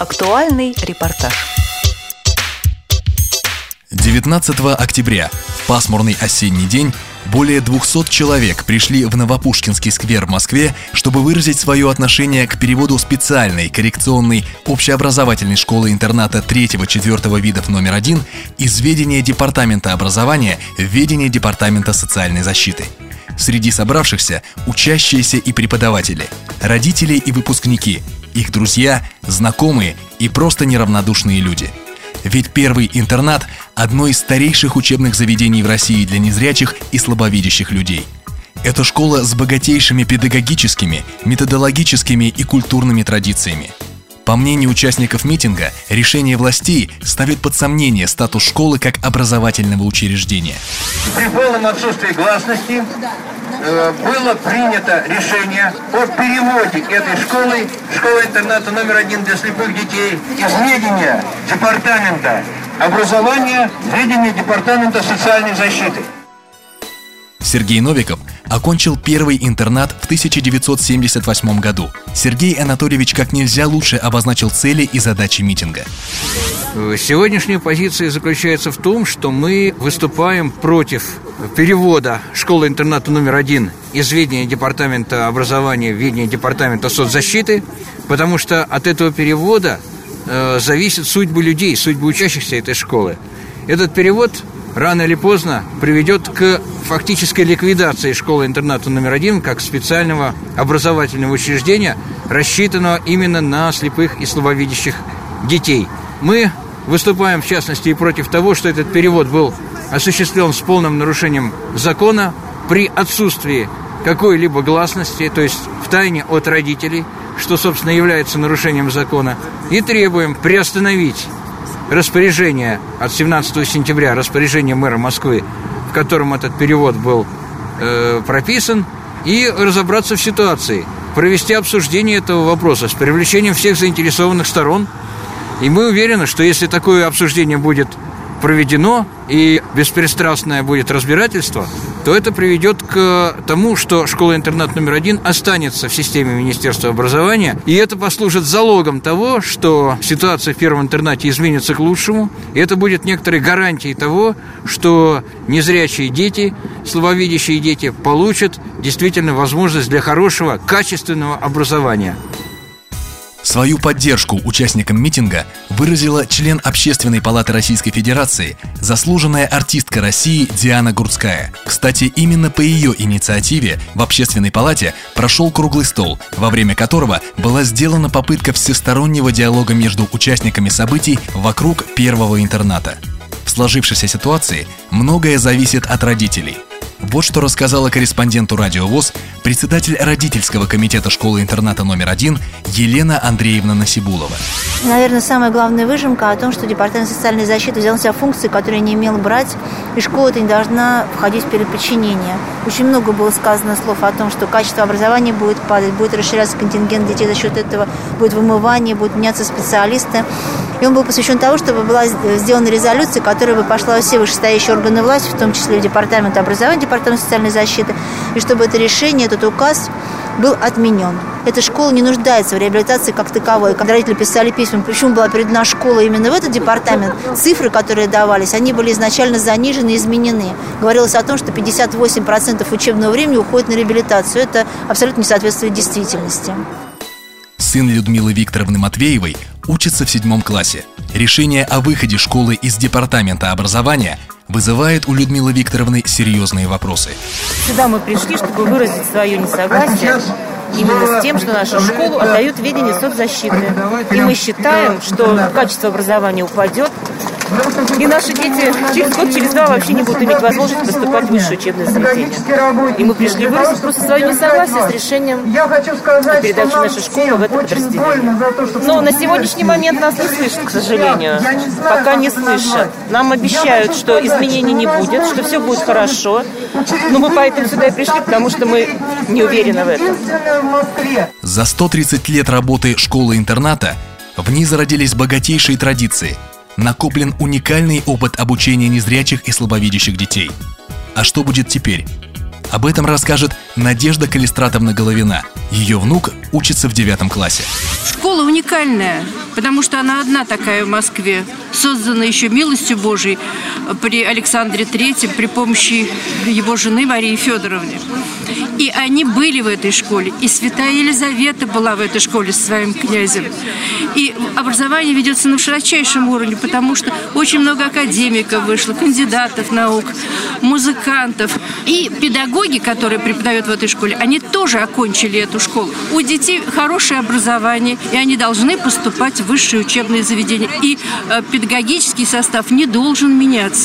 Актуальный репортаж. 19 октября, в пасмурный осенний день, более 200 человек пришли в Новопушкинский сквер в Москве, чтобы выразить свое отношение к переводу специальной коррекционной общеобразовательной школы-интерната 3-4 видов номер 1 из ведения Департамента образования в ведение Департамента социальной защиты. Среди собравшихся учащиеся и преподаватели, родители и выпускники, их друзья, знакомые и просто неравнодушные люди. Ведь первый интернат – одно из старейших учебных заведений в России для незрячих и слабовидящих людей. Это школа с богатейшими педагогическими, методологическими и культурными традициями. По мнению участников митинга, решение властей ставит под сомнение статус школы как образовательного учреждения. При полном отсутствии гласности э, было принято решение о переводе этой школы, школы-интерната номер один для слепых детей, из ведения департамента образования в ведение департамента социальной защиты. Сергей Новиков окончил первый интернат в 1978 году. Сергей Анатольевич как нельзя лучше обозначил цели и задачи митинга. Сегодняшняя позиция заключается в том, что мы выступаем против перевода школы-интерната номер один из ведения Департамента образования в ведение Департамента соцзащиты, потому что от этого перевода э, зависит судьбы людей, судьбы учащихся этой школы. Этот перевод рано или поздно приведет к фактической ликвидации школы-интерната номер один как специального образовательного учреждения, рассчитанного именно на слепых и слабовидящих детей. Мы выступаем, в частности, и против того, что этот перевод был осуществлен с полным нарушением закона при отсутствии какой-либо гласности, то есть в тайне от родителей, что, собственно, является нарушением закона, и требуем приостановить распоряжение от 17 сентября, распоряжение мэра Москвы, в котором этот перевод был э, прописан, и разобраться в ситуации, провести обсуждение этого вопроса с привлечением всех заинтересованных сторон. И мы уверены, что если такое обсуждение будет проведено и беспристрастное будет разбирательство, то это приведет к тому, что школа-интернат номер один останется в системе Министерства образования, и это послужит залогом того, что ситуация в первом интернате изменится к лучшему, и это будет некоторой гарантией того, что незрячие дети, слабовидящие дети получат действительно возможность для хорошего, качественного образования. Свою поддержку участникам митинга выразила член Общественной палаты Российской Федерации, заслуженная артистка России Диана Гурцкая. Кстати, именно по ее инициативе в Общественной палате прошел круглый стол, во время которого была сделана попытка всестороннего диалога между участниками событий вокруг первого интерната. В сложившейся ситуации многое зависит от родителей – вот что рассказала корреспонденту Радио ВОЗ председатель родительского комитета школы-интерната номер один Елена Андреевна Насибулова. Наверное, самая главная выжимка о том, что Департамент социальной защиты взял на себя функции, которые не имел брать, и школа-то не должна входить в переподчинение. Очень много было сказано слов о том, что качество образования будет падать, будет расширяться контингент детей за счет этого, будет вымывание, будут меняться специалисты. И он был посвящен тому, чтобы была сделана резолюция, которая бы пошла во все вышестоящие органы власти, в том числе в Департамент образования, Департамент социальной защиты, и чтобы это решение, этот указ был отменен. Эта школа не нуждается в реабилитации как таковой. Когда родители писали письма, почему была передана школа именно в этот департамент, цифры, которые давались, они были изначально занижены и изменены. Говорилось о том, что 58% учебного времени уходит на реабилитацию. Это абсолютно не соответствует действительности. Сын Людмилы Викторовны Матвеевой учится в седьмом классе. Решение о выходе школы из департамента образования вызывает у Людмилы Викторовны серьезные вопросы. Сюда мы пришли, чтобы выразить свое несогласие именно с тем, что нашу школу отдают в ведение соцзащиты. И мы считаем, что качество образования упадет, и наши дети через год, через два вообще не будут иметь возможность поступать в высшее учебное заведение. И мы пришли выразить просто свое несогласие с решением о передаче нашей школы в это подразделение. Но на сегодняшний момент нас не слышат, к сожалению. Пока не слышат. Нам обещают, что изменений не будет, что все будет хорошо. Но мы поэтому сюда и пришли, потому что мы не уверены в этом. За 130 лет работы школы-интерната в ней зародились богатейшие традиции – накоплен уникальный опыт обучения незрячих и слабовидящих детей. А что будет теперь? Об этом расскажет Надежда Калистратовна Головина. Ее внук учится в девятом классе. Школа уникальная, потому что она одна такая в Москве, создана еще милостью Божией при Александре Третьем при помощи его жены Марии Федоровны. И они были в этой школе, и святая Елизавета была в этой школе с своим князем. И образование ведется на широчайшем уровне, потому что очень много академиков вышло, кандидатов наук, музыкантов. И педагоги, которые преподают в этой школе, они тоже окончили эту школу. У детей хорошее образование, и они должны поступать в высшие учебные заведения. И э, педагогический состав не должен меняться.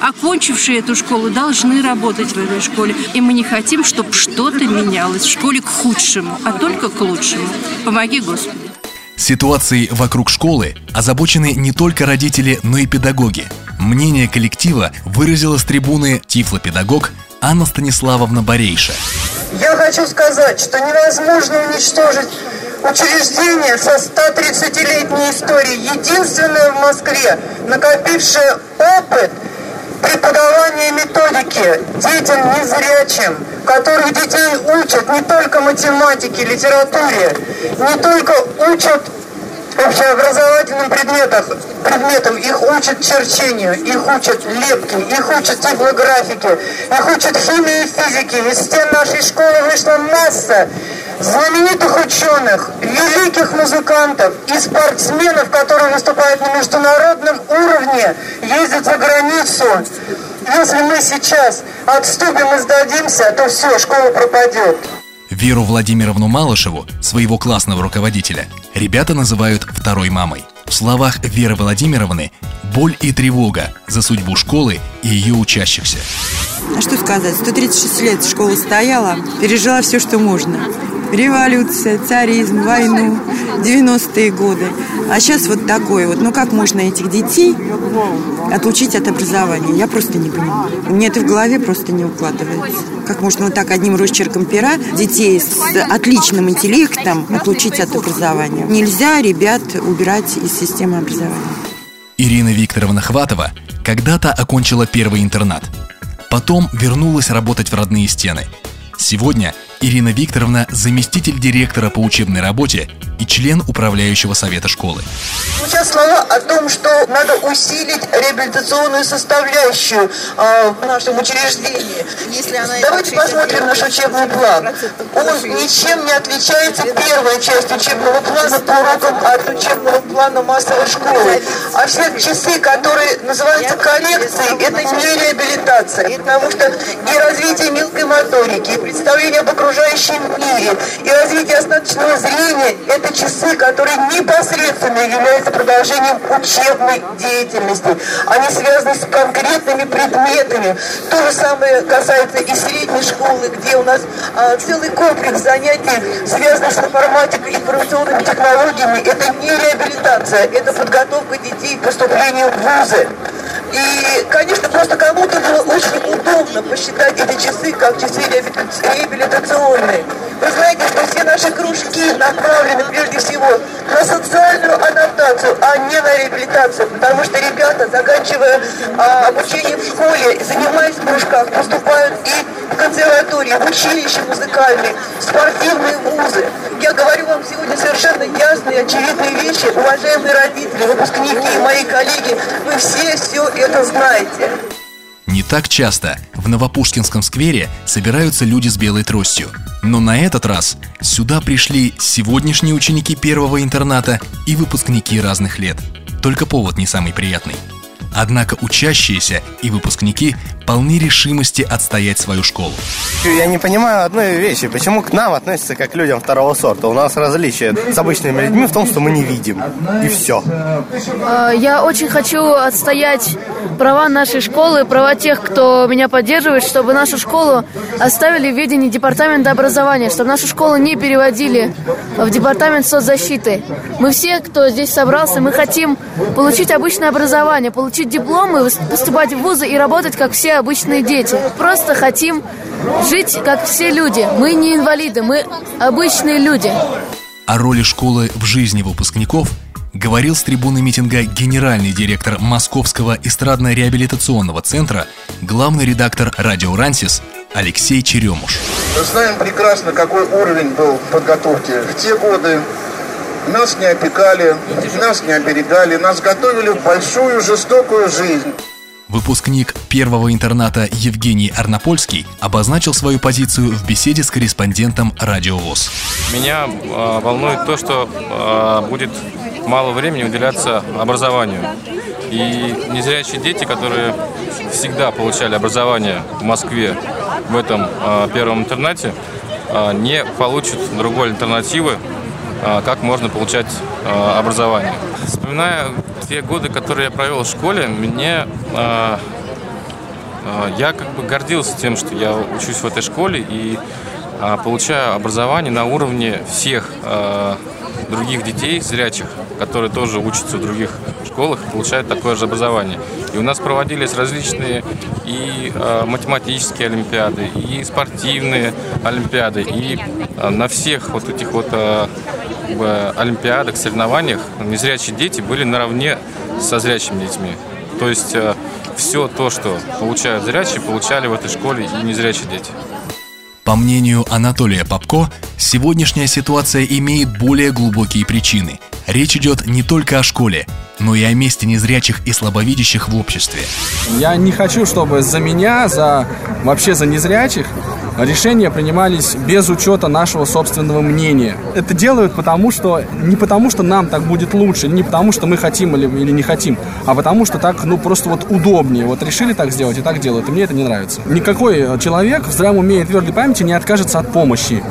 Окончившие эту школу должны работать в этой школе. И мы не хотим, чтобы что-то менялось в школе к худшему, а только к лучшему. Помоги, Господи. Ситуацией вокруг школы озабочены не только родители, но и педагоги. Мнение коллектива выразила с трибуны тифлопедагог Анна Станиславовна Борейша. Я хочу сказать, что невозможно уничтожить учреждение со 130-летней историей, единственное в Москве, накопившее опыт преподавания методики детям незрячим, которых детей учат не только математике, литературе, не только учат общеобразовательным предметам, предметам. Их учат черчению, их учат лепке, их учат типографике, их учат химии и физике. Из стен нашей школы вышла масса знаменитых ученых, великих музыкантов и спортсменов, которые выступают на международном уровне, ездят за границу. Если мы сейчас отступим и сдадимся, то все, школа пропадет. Веру Владимировну Малышеву, своего классного руководителя, ребята называют второй мамой. В словах Веры Владимировны боль и тревога за судьбу школы и ее учащихся. А что сказать, 136 лет школа стояла, пережила все, что можно. Революция, царизм, войну, 90-е годы. А сейчас вот такое вот. Ну как можно этих детей отлучить от образования? Я просто не понимаю. Мне это в голове просто не укладывается. Как можно вот так одним росчерком пера детей с отличным интеллектом отлучить от образования? Нельзя ребят убирать из системы образования. Ирина Викторовна Хватова когда-то окончила первый интернат. Потом вернулась работать в родные стены. Сегодня Ирина Викторовна – заместитель директора по учебной работе и член управляющего совета школы. Сейчас слова о том, что надо усилить реабилитационную составляющую э, в нашем учреждении. Если она Давайте посмотрим наш учебный план. Он ничем не отличается первая часть учебного плана по урокам от учебного плана массовой школы. А все часы, которые называются коррекцией, это не реабилитация. Потому что и развитие мелкой моторики, и представление об окружающем мире, и развитие остаточного зрения – это часы, которые непосредственно являются продолжением учебной деятельности. Они связаны с конкретными предметами. То же самое касается и средней школы, где у нас а, целый комплекс занятий, связанных с информатикой информационными технологиями. Это не реабилитация, это подготовка детей к поступлению в вузы. И, конечно, просто кому-то было очень удобно посчитать эти часы как часы реабилитационные. Вы знаете, что все наши кружки направлены прежде всего на социальную адаптацию, а не на реабилитацию. Потому что ребята, заканчивая а, обучение в школе, занимаясь в кружках, поступают и в консерватории, в училище музыкальные, в спортивные вузы. Я говорю вам сегодня совершенно ясные, очевидные вещи. Уважаемые родители, выпускники мои коллеги, вы все все это знаете. Не так часто в Новопушкинском сквере собираются люди с белой тростью. Но на этот раз сюда пришли сегодняшние ученики первого интерната и выпускники разных лет. Только повод не самый приятный. Однако учащиеся и выпускники полны решимости отстоять свою школу. Я не понимаю одной вещи. Почему к нам относятся как к людям второго сорта? У нас различие с обычными людьми в том, что мы не видим. И все. А, я очень хочу отстоять права нашей школы, права тех, кто меня поддерживает, чтобы нашу школу оставили в ведении департамента образования, чтобы нашу школу не переводили в департамент соцзащиты. Мы все, кто здесь собрался, мы хотим получить обычное образование, получить дипломы, поступать в вузы и работать как все обычные дети. Просто хотим жить, как все люди. Мы не инвалиды, мы обычные люди. О роли школы в жизни выпускников говорил с трибуны митинга генеральный директор Московского эстрадно-реабилитационного центра, главный редактор «Радио Рансис» Алексей Черемуш. Мы знаем прекрасно, какой уровень был подготовки в те годы. Нас не опекали, нас не оберегали, нас готовили в большую жестокую жизнь. Выпускник первого интерната Евгений Арнопольский обозначил свою позицию в беседе с корреспондентом Радио ВОЗ. Меня э, волнует то, что э, будет мало времени уделяться образованию. И незрячие дети, которые всегда получали образование в Москве в этом э, первом интернате, э, не получат другой альтернативы, как можно получать э, образование. Вспоминая те годы, которые я провел в школе, мне э, я как бы гордился тем, что я учусь в этой школе и получаю образование на уровне всех других детей зрячих, которые тоже учатся в других школах получают такое же образование. И у нас проводились различные и математические олимпиады, и спортивные олимпиады, и на всех вот этих вот олимпиадах, соревнованиях незрячие дети были наравне со зрячими детьми. То есть э, все то, что получают зрячие, получали в этой школе и незрячие дети. По мнению Анатолия Попко, сегодняшняя ситуация имеет более глубокие причины. Речь идет не только о школе, но и о месте незрячих и слабовидящих в обществе. Я не хочу, чтобы за меня, за вообще за незрячих решения принимались без учета нашего собственного мнения. Это делают потому, что не потому, что нам так будет лучше, не потому, что мы хотим или, или не хотим, а потому, что так, ну, просто вот удобнее. Вот решили так сделать и так делают, и мне это не нравится. Никакой человек в здравом уме и твердой памяти не откажется от помощи.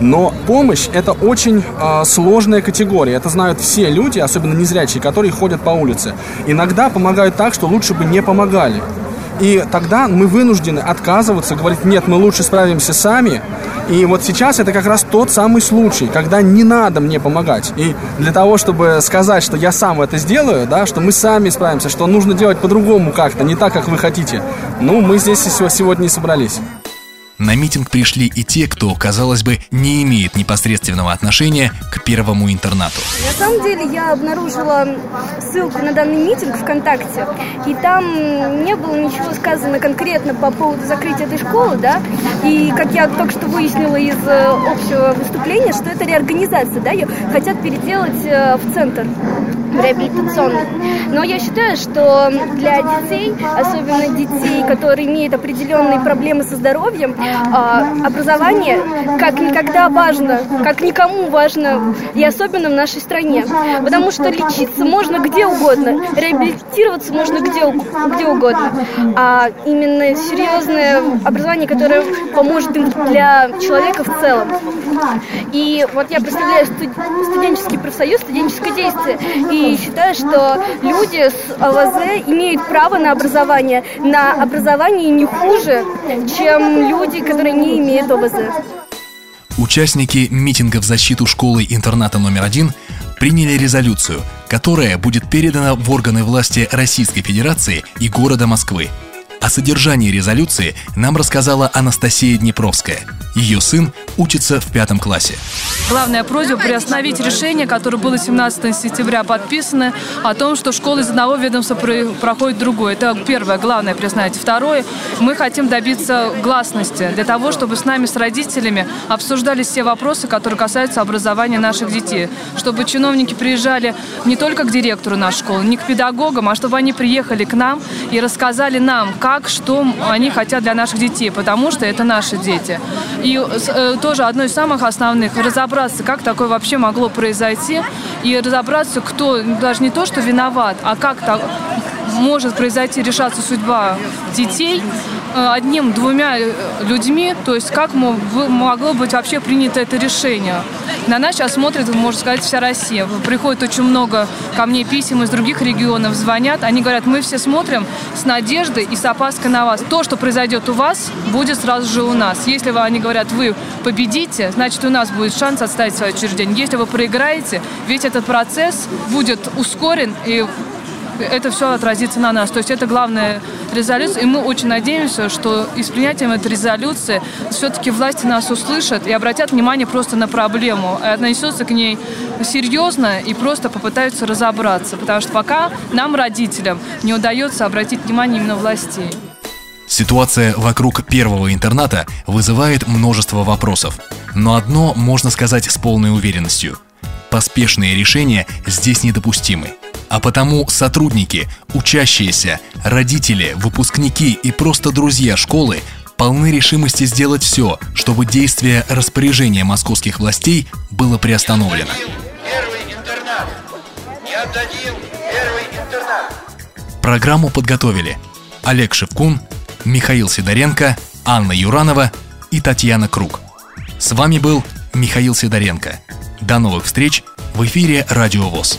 Но помощь это очень э, сложная категория. Это знают все люди, особенно незрячие, которые ходят по улице. Иногда помогают так, что лучше бы не помогали. И тогда мы вынуждены отказываться, говорить, нет, мы лучше справимся сами. И вот сейчас это как раз тот самый случай, когда не надо мне помогать. И для того, чтобы сказать, что я сам это сделаю, да, что мы сами справимся, что нужно делать по-другому как-то, не так, как вы хотите, ну, мы здесь сегодня и собрались. На митинг пришли и те, кто, казалось бы, не имеет непосредственного отношения к первому интернату. На самом деле я обнаружила ссылку на данный митинг ВКонтакте, и там не было ничего сказано конкретно по поводу закрытия этой школы, да, и как я только что выяснила из э, общего выступления, что это реорганизация, да, ее хотят переделать э, в центр реабилитационный. Но я считаю, что для детей, особенно детей, которые имеют определенные проблемы со здоровьем, а, образование как никогда важно, как никому важно, и особенно в нашей стране. Потому что лечиться можно где угодно, реабилитироваться можно где, где угодно. А именно серьезное образование, которое поможет им для человека в целом. И вот я представляю студенческий профсоюз, студенческое действие, и считаю, что люди с АВЗ имеют право на образование, на образование не хуже, чем люди, которые не имеют ОВЗ. Участники митинга в защиту школы-интерната номер один приняли резолюцию, которая будет передана в органы власти Российской Федерации и города Москвы. О содержании резолюции нам рассказала Анастасия Днепровская. Ее сын учится в пятом классе. Главная просьба приостановить решение, которое было 17 сентября подписано, о том, что школа из одного ведомства проходит другое. Это первое, главное приостановить. Второе, мы хотим добиться гласности для того, чтобы с нами, с родителями, обсуждались все вопросы, которые касаются образования наших детей. Чтобы чиновники приезжали не только к директору нашей школы, не к педагогам, а чтобы они приехали к нам и рассказали нам, как, что они хотят для наших детей, потому что это наши дети. Э, тоже одно из самых основных – разобраться, как такое вообще могло произойти, и разобраться, кто даже не то, что виноват, а как так может произойти, решаться судьба детей э, одним-двумя э, людьми, то есть как могло быть вообще принято это решение. На нас сейчас смотрит, можно сказать, вся Россия. Приходит очень много ко мне писем из других регионов, звонят. Они говорят, мы все смотрим с надеждой и с опаской на вас. То, что произойдет у вас, будет сразу же у нас. Если вы, они говорят, вы победите, значит, у нас будет шанс отставить свое учреждение. Если вы проиграете, весь этот процесс будет ускорен и это все отразится на нас. То есть это главная резолюция. И мы очень надеемся, что и с принятием этой резолюции все-таки власти нас услышат и обратят внимание просто на проблему, и отнесутся к ней серьезно и просто попытаются разобраться. Потому что пока нам, родителям, не удается обратить внимание именно властей. Ситуация вокруг первого интерната вызывает множество вопросов. Но одно можно сказать с полной уверенностью. Поспешные решения здесь недопустимы. А потому сотрудники, учащиеся, родители, выпускники и просто друзья школы полны решимости сделать все, чтобы действие распоряжения московских властей было приостановлено. Программу подготовили Олег Шевкун, Михаил Сидоренко, Анна Юранова и Татьяна Круг. С вами был Михаил Сидоренко. До новых встреч в эфире «Радио ВОЗ».